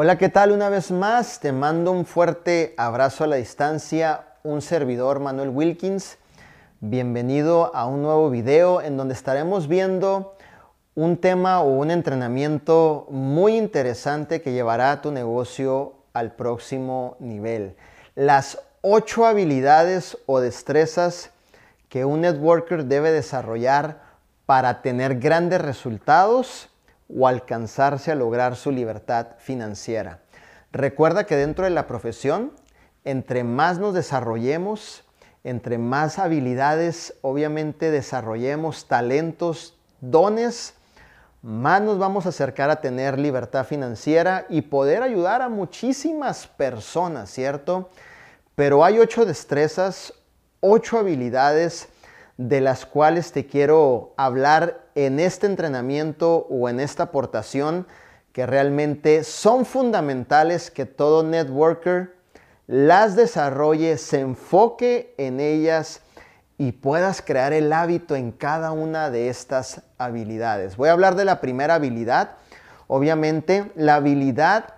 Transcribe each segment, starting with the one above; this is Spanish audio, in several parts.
Hola, ¿qué tal? Una vez más te mando un fuerte abrazo a la distancia, un servidor Manuel Wilkins. Bienvenido a un nuevo video en donde estaremos viendo un tema o un entrenamiento muy interesante que llevará a tu negocio al próximo nivel. Las ocho habilidades o destrezas que un networker debe desarrollar para tener grandes resultados o alcanzarse a lograr su libertad financiera. Recuerda que dentro de la profesión, entre más nos desarrollemos, entre más habilidades obviamente desarrollemos, talentos, dones, más nos vamos a acercar a tener libertad financiera y poder ayudar a muchísimas personas, ¿cierto? Pero hay ocho destrezas, ocho habilidades de las cuales te quiero hablar en este entrenamiento o en esta aportación que realmente son fundamentales que todo networker las desarrolle, se enfoque en ellas y puedas crear el hábito en cada una de estas habilidades. Voy a hablar de la primera habilidad, obviamente la habilidad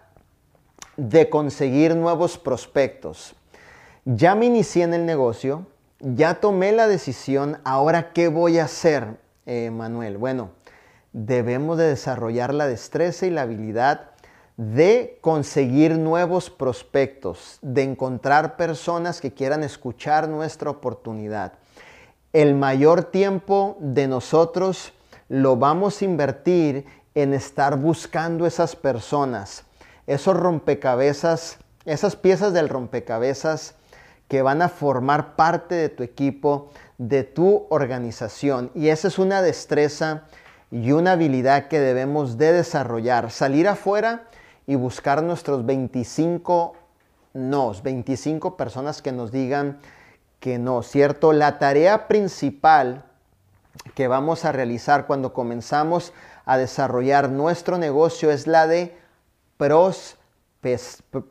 de conseguir nuevos prospectos. Ya me inicié en el negocio, ya tomé la decisión, ahora qué voy a hacer, eh, Manuel. Bueno, debemos de desarrollar la destreza y la habilidad de conseguir nuevos prospectos, de encontrar personas que quieran escuchar nuestra oportunidad. El mayor tiempo de nosotros lo vamos a invertir en estar buscando esas personas, esos rompecabezas, esas piezas del rompecabezas que van a formar parte de tu equipo, de tu organización. Y esa es una destreza y una habilidad que debemos de desarrollar. Salir afuera y buscar nuestros 25 nos, 25 personas que nos digan que no, ¿cierto? La tarea principal que vamos a realizar cuando comenzamos a desarrollar nuestro negocio es la de pros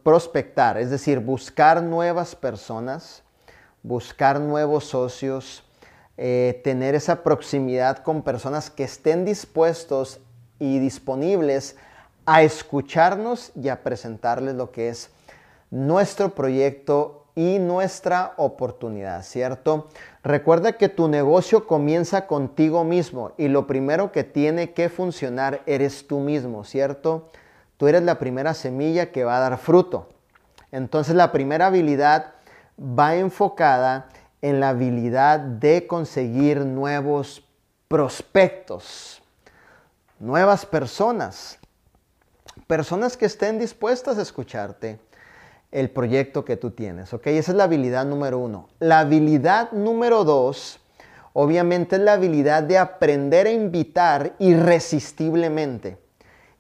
prospectar, es decir, buscar nuevas personas, buscar nuevos socios, eh, tener esa proximidad con personas que estén dispuestos y disponibles a escucharnos y a presentarles lo que es nuestro proyecto y nuestra oportunidad, ¿cierto? Recuerda que tu negocio comienza contigo mismo y lo primero que tiene que funcionar eres tú mismo, ¿cierto? Tú eres la primera semilla que va a dar fruto. Entonces la primera habilidad va enfocada en la habilidad de conseguir nuevos prospectos, nuevas personas, personas que estén dispuestas a escucharte el proyecto que tú tienes. ¿ok? Esa es la habilidad número uno. La habilidad número dos, obviamente, es la habilidad de aprender a invitar irresistiblemente.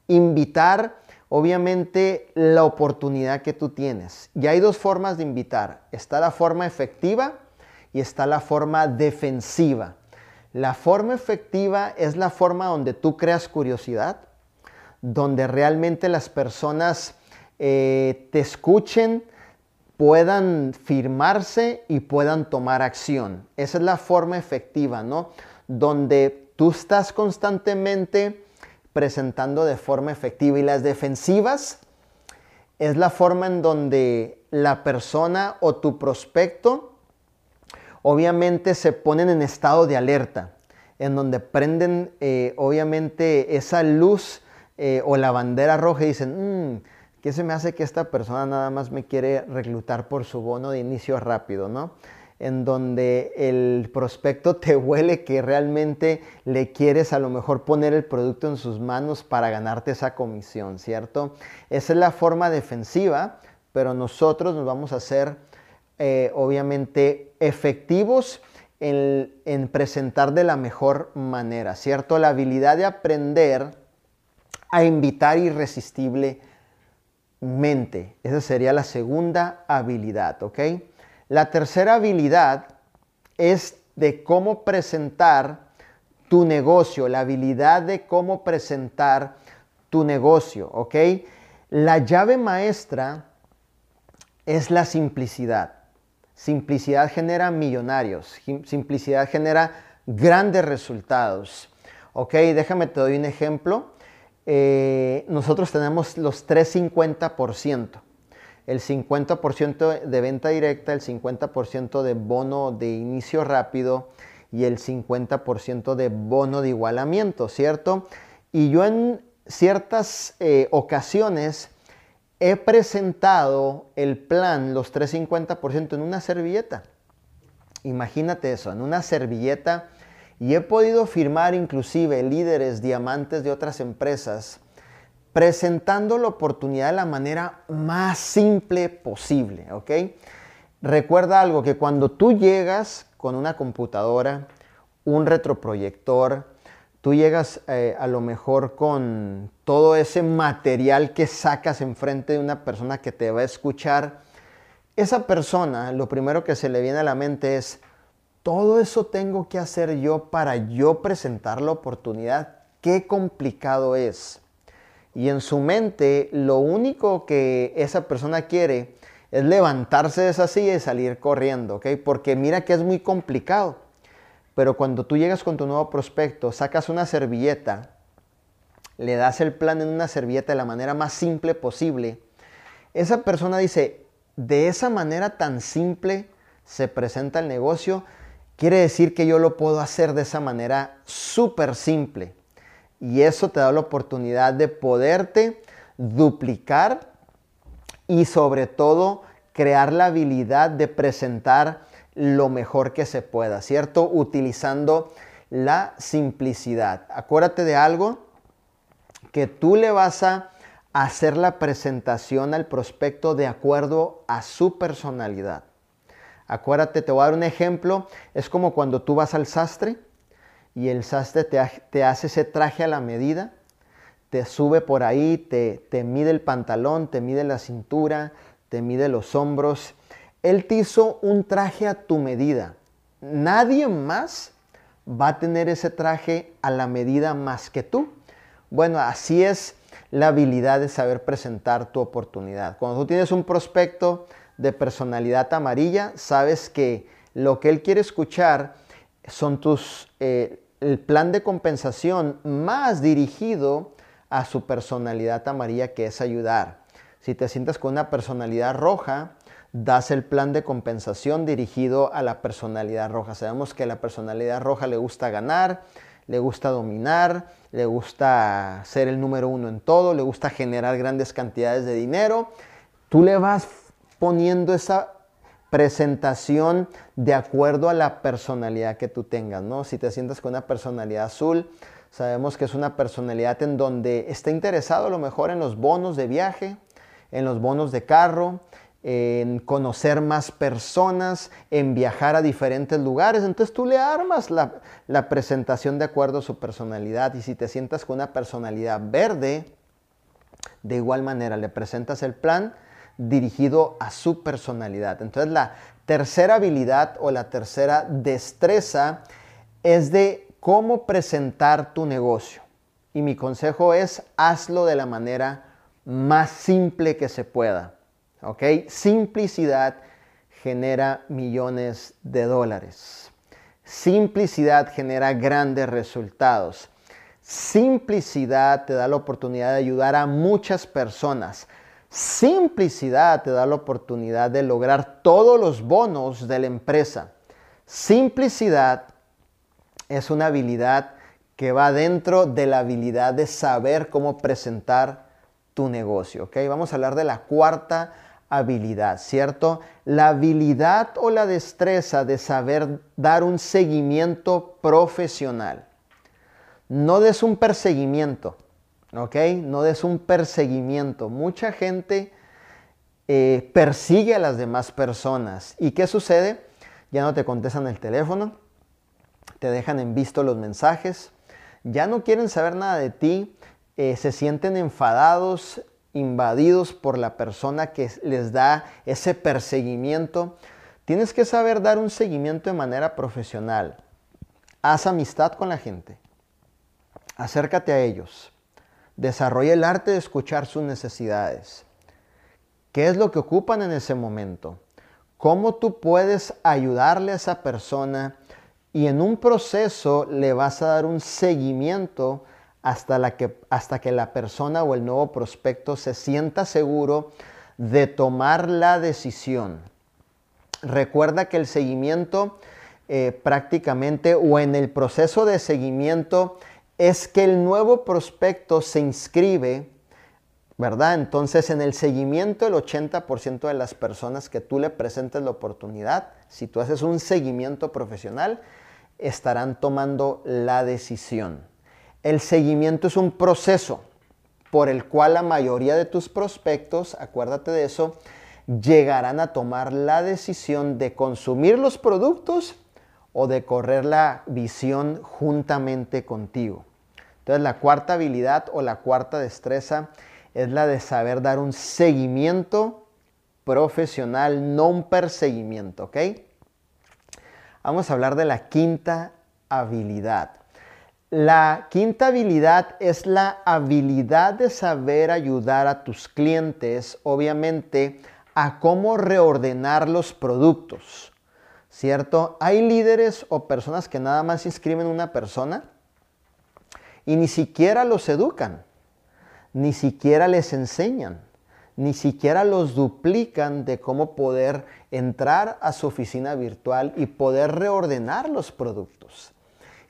Invitar obviamente la oportunidad que tú tienes. Y hay dos formas de invitar. Está la forma efectiva y está la forma defensiva. La forma efectiva es la forma donde tú creas curiosidad, donde realmente las personas eh, te escuchen, puedan firmarse y puedan tomar acción. Esa es la forma efectiva, ¿no? Donde tú estás constantemente presentando de forma efectiva. Y las defensivas es la forma en donde la persona o tu prospecto obviamente se ponen en estado de alerta, en donde prenden eh, obviamente esa luz eh, o la bandera roja y dicen, mmm, ¿qué se me hace que esta persona nada más me quiere reclutar por su bono de inicio rápido, ¿no? En donde el prospecto te huele que realmente le quieres a lo mejor poner el producto en sus manos para ganarte esa comisión, ¿cierto? Esa es la forma defensiva, pero nosotros nos vamos a hacer eh, obviamente efectivos en, en presentar de la mejor manera, ¿cierto? La habilidad de aprender a invitar irresistiblemente. Esa sería la segunda habilidad, ¿ok? La tercera habilidad es de cómo presentar tu negocio, la habilidad de cómo presentar tu negocio, ¿ok? La llave maestra es la simplicidad. Simplicidad genera millonarios, simplicidad genera grandes resultados. Ok, déjame te doy un ejemplo. eh, nosotros tenemos los 350%. El 50% de venta directa, el 50% de bono de inicio rápido y el 50% de bono de igualamiento, ¿cierto? Y yo en ciertas eh, ocasiones he presentado el plan, los 350% en una servilleta. Imagínate eso, en una servilleta. Y he podido firmar inclusive líderes, diamantes de otras empresas, presentando la oportunidad de la manera más simple posible, ¿ok? Recuerda algo, que cuando tú llegas con una computadora, un retroproyector, tú llegas eh, a lo mejor con todo ese material que sacas enfrente de una persona que te va a escuchar, esa persona lo primero que se le viene a la mente es, todo eso tengo que hacer yo para yo presentar la oportunidad, qué complicado es. Y en su mente lo único que esa persona quiere es levantarse de esa silla y salir corriendo, ¿ok? Porque mira que es muy complicado. Pero cuando tú llegas con tu nuevo prospecto, sacas una servilleta, le das el plan en una servilleta de la manera más simple posible, esa persona dice, de esa manera tan simple se presenta el negocio, quiere decir que yo lo puedo hacer de esa manera súper simple. Y eso te da la oportunidad de poderte duplicar y sobre todo crear la habilidad de presentar lo mejor que se pueda, ¿cierto? Utilizando la simplicidad. Acuérdate de algo, que tú le vas a hacer la presentación al prospecto de acuerdo a su personalidad. Acuérdate, te voy a dar un ejemplo, es como cuando tú vas al sastre y el sastre te, hace ese traje a la medida, te sube por ahí, te, te mide el pantalón, te mide la cintura, te mide los hombros él te hizo un traje a tu medida. Nadie más va a tener ese traje a la medida más que tú. Bueno, así es la habilidad de saber presentar tu oportunidad. Cuando tú tienes un prospecto de personalidad amarilla, sabes que lo que él quiere escuchar son tus, eh, el plan de compensación más dirigido a su personalidad amarilla, que es ayudar. Si te sientas con una personalidad roja, das el plan de compensación dirigido a la personalidad roja. Sabemos que a la personalidad roja le gusta ganar, le gusta dominar, le gusta ser el número uno en todo, le gusta generar grandes cantidades de dinero. Tú le vas poniendo esa presentación de acuerdo a la personalidad que tú tengas, ¿no? Si te sientas con una personalidad azul, sabemos que es una personalidad en donde está interesado a lo mejor en los bonos de viaje, en los bonos de carro, en conocer más personas, en viajar a diferentes lugares. Entonces tú le armas la, la, presentación de acuerdo a su personalidad y si te sientas con una personalidad verde, de igual manera le presentas el plan dirigido a su personalidad. Entonces la tercera habilidad o la tercera destreza es de cómo presentar tu negocio. Y mi consejo es hazlo de la manera más simple que se pueda. ¿Ok? Simplicidad genera millones de dólares. Simplicidad genera grandes resultados. Simplicidad te da la oportunidad de ayudar a muchas personas. Simplicidad te da la oportunidad de lograr todos los bonos de la empresa. Simplicidad es una habilidad que va dentro de la habilidad de saber cómo presentar tu negocio. ¿ok? Vamos a hablar de la cuarta habilidad, ¿cierto? La habilidad o la destreza de saber dar un seguimiento profesional. No des un perseguimiento, No des un perseguimiento. Mucha gente eh, persigue a las demás personas. ¿Y qué sucede? Ya no te contestan el teléfono, te dejan en visto los mensajes, ya no quieren saber nada de ti, eh, se sienten enfadados, invadidos por la persona que les da ese perseguimiento, tienes que saber dar un seguimiento de manera profesional. Haz amistad con la gente. Acércate a ellos. Desarrolla el arte de escuchar sus necesidades. ¿Qué es lo que ocupan en ese momento? ¿Cómo tú puedes ayudarle a esa persona y en un proceso le vas a dar un seguimiento hasta, que, hasta que la persona o el nuevo prospecto se sienta seguro de tomar la decisión. Recuerda que el seguimiento eh, prácticamente o en el proceso de seguimiento es que el nuevo prospecto se inscribe, ¿verdad? Entonces en el seguimiento el 80% de las personas que tú le presentes la oportunidad, si tú haces un seguimiento profesional, estarán tomando la decisión. El seguimiento es un proceso por el cual la mayoría de tus prospectos, acuérdate de eso, llegarán a tomar la decisión de consumir los productos o de correr la visión juntamente contigo. Entonces la cuarta habilidad o la cuarta destreza es la de saber dar un seguimiento profesional, no un perseguimiento, ¿ok? Vamos a hablar de la quinta habilidad. La quinta habilidad es la habilidad de saber ayudar a tus clientes, obviamente, a cómo reordenar los productos, ¿cierto? Hay líderes o personas que nada más inscriben una persona y ni siquiera los educan, ni siquiera les enseñan, ni siquiera los duplican de cómo poder entrar a su oficina virtual y poder reordenar los productos.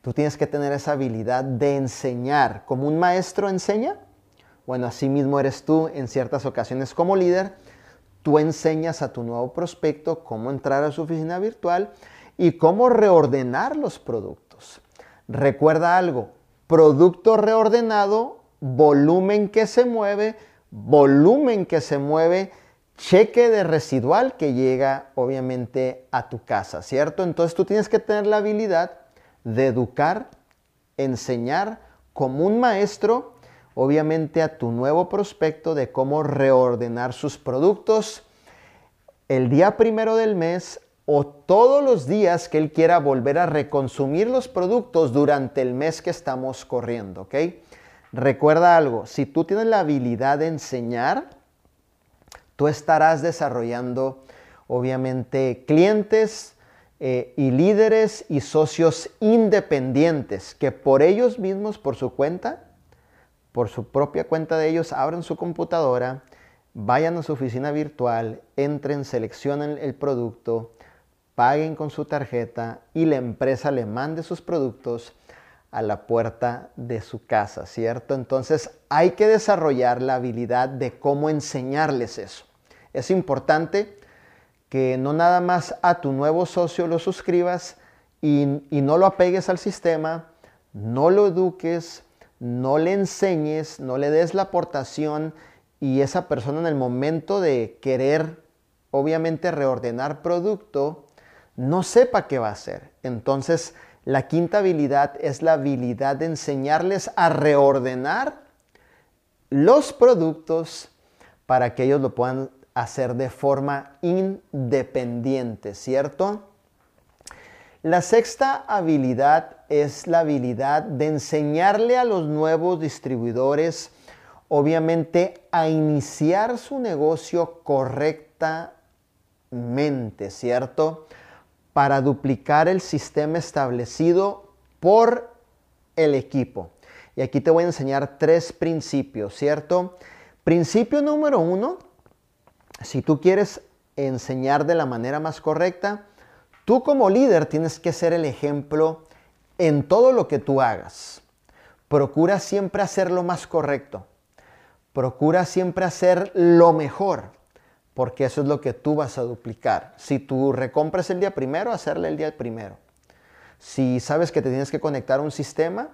Tú tienes que tener esa habilidad de enseñar. Como un maestro enseña, bueno, así mismo eres tú en ciertas ocasiones como líder. Tú enseñas a tu nuevo prospecto cómo entrar a su oficina virtual y cómo reordenar los productos. Recuerda algo, producto reordenado, volumen que se mueve, volumen que se mueve, cheque de residual que llega obviamente a tu casa, ¿cierto? Entonces tú tienes que tener la habilidad de educar, enseñar como un maestro, obviamente a tu nuevo prospecto de cómo reordenar sus productos el día primero del mes o todos los días que él quiera volver a reconsumir los productos durante el mes que estamos corriendo, ¿ok? Recuerda algo, si tú tienes la habilidad de enseñar, tú estarás desarrollando obviamente clientes, eh, y líderes y socios independientes que por ellos mismos, por su cuenta, por su propia cuenta de ellos, abran su computadora, vayan a su oficina virtual, entren, seleccionen el producto, paguen con su tarjeta y la empresa le mande sus productos a la puerta de su casa, ¿cierto? Entonces hay que desarrollar la habilidad de cómo enseñarles eso. Es importante que no nada más a tu nuevo socio lo suscribas y, no lo apegues al sistema, no lo eduques, no le enseñes, no le des la aportación y esa persona en el momento de querer, obviamente, reordenar producto, no sepa qué va a hacer. Entonces, la quinta habilidad es la habilidad de enseñarles a reordenar los productos para que ellos lo puedan hacer de forma independiente, ¿cierto? La sexta habilidad es la habilidad de enseñarle a los nuevos distribuidores, obviamente, a iniciar su negocio correctamente, ¿cierto? Para duplicar el sistema establecido por el equipo. Y aquí te voy a enseñar tres principios, ¿cierto? Principio número uno, si tú quieres enseñar de la manera más correcta, tú como líder tienes que ser el ejemplo en todo lo que tú hagas. Procura siempre hacer lo más correcto. Procura siempre hacer lo mejor, porque eso es lo que tú vas a duplicar. Si tú recompras el día primero, hacerle el día primero. Si sabes que te tienes que conectar a un sistema,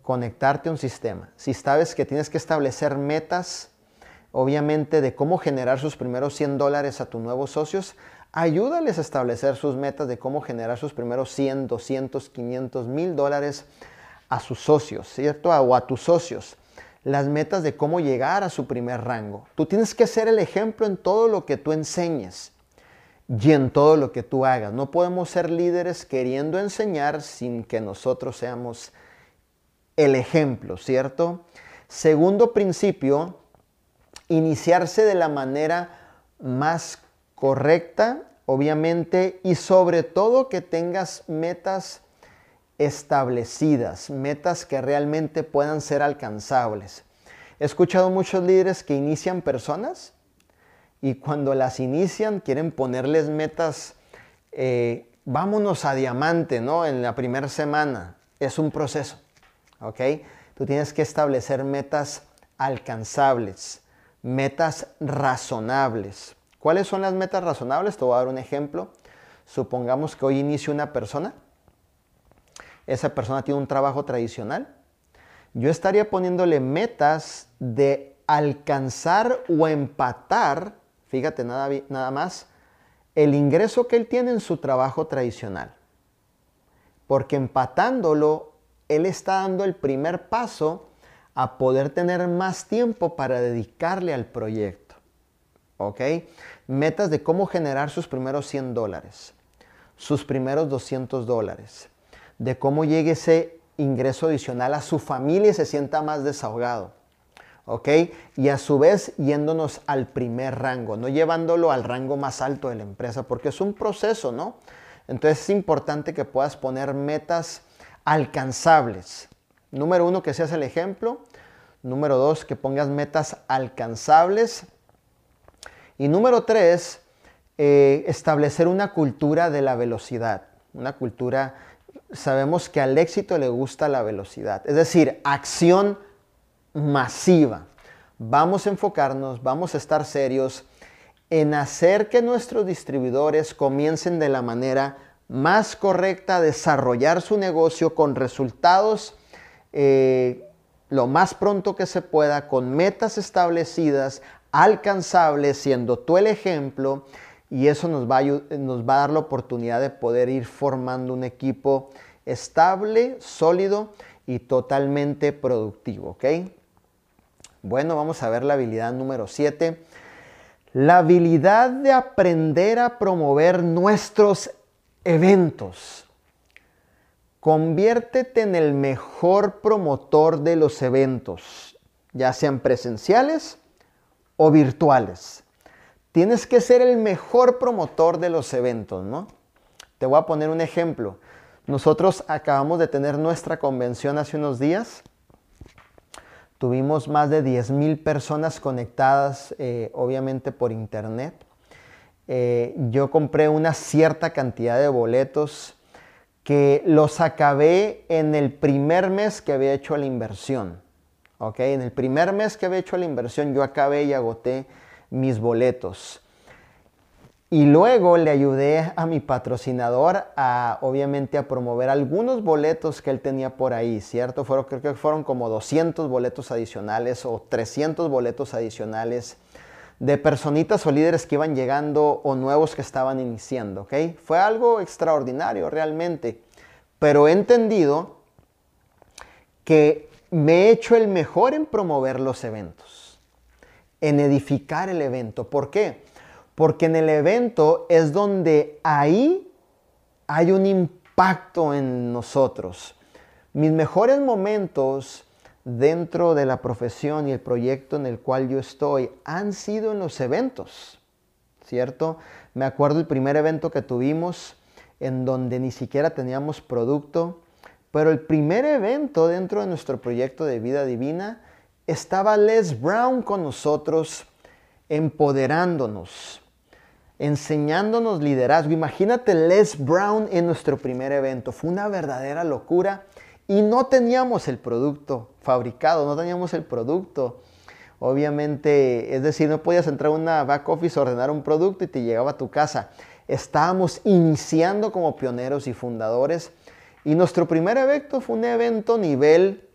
conectarte a un sistema. Si sabes que tienes que establecer metas, obviamente de cómo generar sus primeros 100 dólares a tus nuevos socios, ayúdales a establecer sus metas de cómo generar sus primeros 100, 200, 500 mil dólares a sus socios, ¿cierto? O a tus socios. Las metas de cómo llegar a su primer rango. Tú tienes que ser el ejemplo en todo lo que tú enseñes y en todo lo que tú hagas. No podemos ser líderes queriendo enseñar sin que nosotros seamos el ejemplo, ¿cierto? Segundo principio iniciarse de la manera más correcta, obviamente, y sobre todo que tengas metas establecidas, metas que realmente puedan ser alcanzables. He escuchado muchos líderes que inician personas y cuando las inician quieren ponerles metas, eh, vámonos a diamante, ¿no? En la primera semana. Es un proceso, ¿ok? Tú tienes que establecer metas alcanzables, metas razonables. ¿Cuáles son las metas razonables? Te voy a dar un ejemplo. Supongamos que hoy inicia una persona. Esa persona tiene un trabajo tradicional. Yo estaría poniéndole metas de alcanzar o empatar, fíjate nada, nada más, el ingreso que él tiene en su trabajo tradicional. Porque empatándolo, él está dando el primer paso a poder tener más tiempo para dedicarle al proyecto. ¿Ok? Metas de cómo generar sus primeros 100 dólares sus primeros 200 dólares, de cómo llegue ese ingreso adicional a su familia y se sienta más desahogado. ¿Ok? Y a su vez yéndonos al primer rango, no llevándolo al rango más alto de la empresa, porque es un proceso, ¿no? Entonces es importante que puedas poner metas alcanzables. Número uno, que seas el ejemplo. Número dos, que pongas metas alcanzables. Y número tres, eh, establecer una cultura de la velocidad, una cultura, sabemos que al éxito le gusta la velocidad, es decir, acción masiva. Vamos a enfocarnos, vamos a estar serios en hacer que nuestros distribuidores comiencen de la manera más correcta a desarrollar su negocio con resultados eh, lo más pronto que se pueda, con metas establecidas, alcanzables, siendo tú el ejemplo y eso nos va, a, nos va a dar la oportunidad de poder ir formando un equipo estable, sólido y totalmente productivo. Bueno, vamos a ver la habilidad número 7. La habilidad de aprender a promover nuestros eventos. Conviértete en el mejor promotor de los eventos, ya sean presenciales o virtuales. Tienes que ser el mejor promotor de los eventos, ¿no? Te voy a poner un ejemplo. Nosotros acabamos de tener nuestra convención hace unos días. Tuvimos más de 10.000 personas conectadas, eh, obviamente por internet. Eh, yo compré una cierta cantidad de boletos que los acabé en el primer mes que había hecho la inversión. ¿ok? En el primer mes que había hecho la inversión yo acabé y agoté mis boletos. Y luego le ayudé a mi patrocinador a, obviamente, a promover algunos boletos que él tenía por ahí, ¿cierto? Fueron, creo que fueron como 200 boletos adicionales o 300 boletos adicionales de personitas o líderes que iban llegando o nuevos que estaban iniciando, ¿ok? Fue algo extraordinario realmente, pero he entendido que me he hecho el mejor en promover los eventos en edificar el evento. ¿Por qué? Porque en el evento es donde ahí hay un impacto en nosotros. Mis mejores momentos dentro de la profesión y el proyecto en el cual yo estoy han sido en los eventos, ¿cierto? Me acuerdo el primer evento que tuvimos en donde ni siquiera teníamos producto, pero el primer evento dentro de nuestro proyecto de vida divina estaba Les Brown con nosotros, empoderándonos, enseñándonos liderazgo. Imagínate Les Brown en nuestro primer evento. Fue una verdadera locura y no teníamos el producto fabricado, no teníamos el producto. Obviamente, es decir, no podías entrar a una back office, ordenar un producto y te llegaba a tu casa. Estábamos iniciando como pioneros y fundadores y nuestro primer evento fue un evento nivel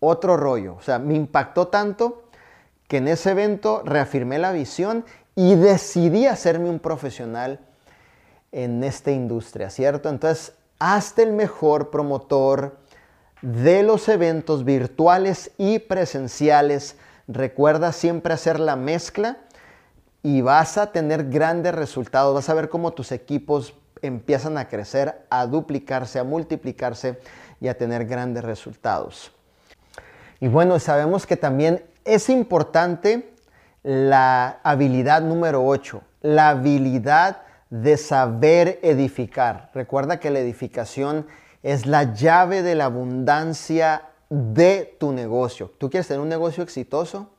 otro rollo. O sea, me impactó tanto que en ese evento reafirmé la visión y decidí hacerme un profesional en esta industria, ¿cierto? Entonces, hazte el mejor promotor de los eventos virtuales y presenciales. Recuerda siempre hacer la mezcla y vas a tener grandes resultados. Vas a ver cómo tus equipos empiezan a crecer, a duplicarse, a multiplicarse y a tener grandes resultados. Y bueno, sabemos que también es importante la habilidad número 8, la habilidad de saber edificar. Recuerda que la edificación Es la llave de la abundancia de tu negocio. ¿Tú quieres tener un negocio exitoso?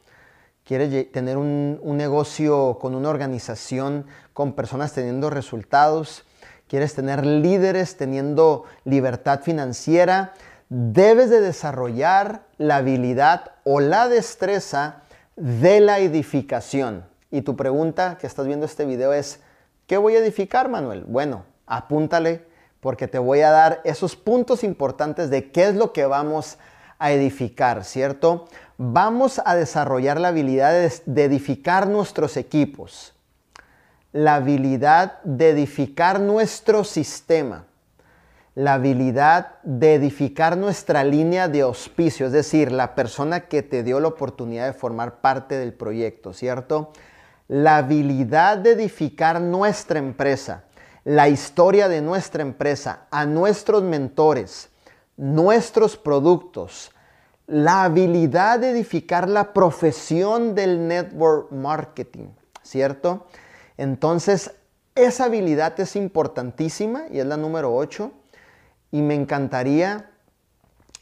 ¿Quieres tener un, un negocio con una organización, con personas teniendo resultados? ¿Quieres tener líderes teniendo libertad financiera? Debes de desarrollar la habilidad o la destreza de la edificación. Y tu pregunta que estás viendo este video es, ¿qué voy a edificar, Manuel? Bueno, apúntale porque te voy a dar esos puntos importantes de qué es lo que vamos a edificar, ¿cierto? Vamos a desarrollar la habilidad de, edificar nuestros equipos, la habilidad de edificar nuestro sistema, la habilidad de edificar nuestra línea de auspicio, es decir, la persona que te dio la oportunidad de formar parte del proyecto, ¿cierto? La habilidad de edificar nuestra empresa, la historia de nuestra empresa, a nuestros mentores, nuestros productos, la habilidad de edificar la profesión del network marketing, ¿cierto? Entonces, esa habilidad es importantísima y es la número 8 y me encantaría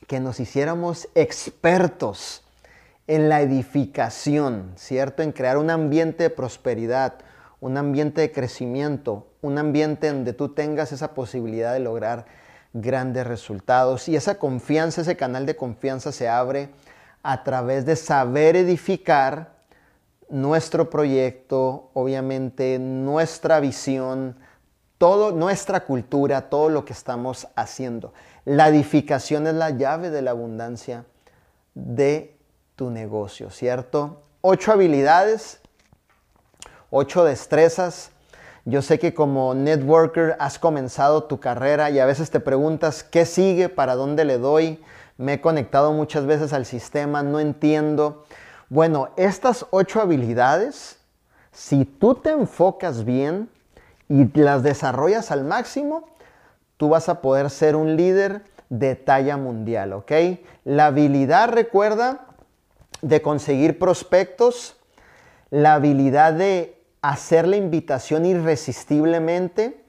que nos hiciéramos expertos en la edificación, ¿cierto? En crear un ambiente de prosperidad, un ambiente de crecimiento, un ambiente donde tú tengas esa posibilidad de lograr grandes resultados. Y esa confianza, ese canal de confianza se abre a través de saber edificar nuestro proyecto, obviamente nuestra visión, todo, nuestra cultura, todo lo que estamos haciendo. La edificación es la llave de la abundancia de tu negocio, ¿cierto? Ocho habilidades, ocho destrezas. Yo sé que como networker has comenzado tu carrera y a veces te preguntas qué sigue, para dónde le doy. Me he conectado muchas veces al sistema, no entiendo. Bueno, estas ocho habilidades, si tú te enfocas bien, y las desarrollas al máximo, tú vas a poder ser un líder de talla mundial, ¿ok? La habilidad, recuerda, de conseguir prospectos, la habilidad de hacer la invitación irresistiblemente,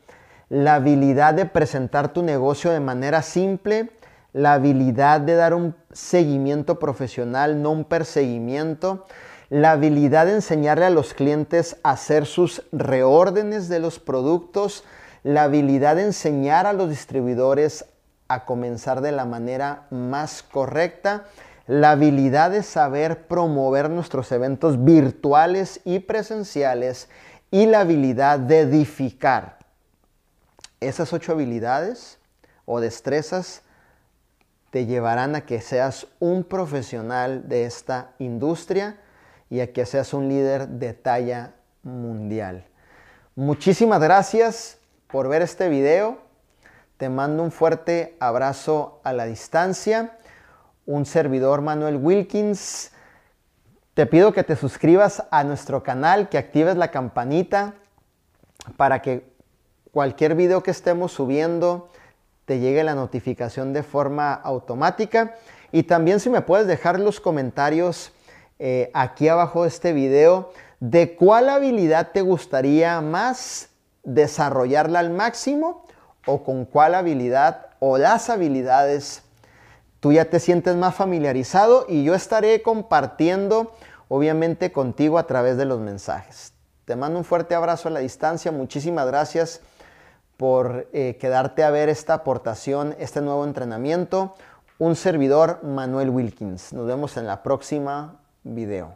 la habilidad de presentar tu negocio de manera simple, la habilidad de dar un seguimiento profesional, no un perseguimiento, la habilidad de enseñarle a los clientes a hacer sus reórdenes de los productos, la habilidad de enseñar a los distribuidores a comenzar de la manera más correcta, la habilidad de saber promover nuestros eventos virtuales y presenciales y la habilidad de edificar. Esas ocho habilidades o destrezas te llevarán a que seas un profesional de esta industria y a que seas un líder de talla mundial. Muchísimas gracias por ver este video. Te mando un fuerte abrazo a la distancia. Un servidor Manuel Wilkins. Te pido que te suscribas a nuestro canal, que actives la campanita para que cualquier video que estemos subiendo te llegue la notificación de forma automática. Y también si me puedes dejar los comentarios eh, aquí abajo de este video de cuál habilidad te gustaría más desarrollarla al máximo o con cuál habilidad o las habilidades tú ya te sientes más familiarizado y yo estaré compartiendo obviamente contigo a través de los mensajes. Te mando un fuerte abrazo a la distancia, muchísimas gracias por eh, quedarte a ver esta aportación, este nuevo entrenamiento. Un servidor, Manuel Wilkins. Nos vemos en la próxima video.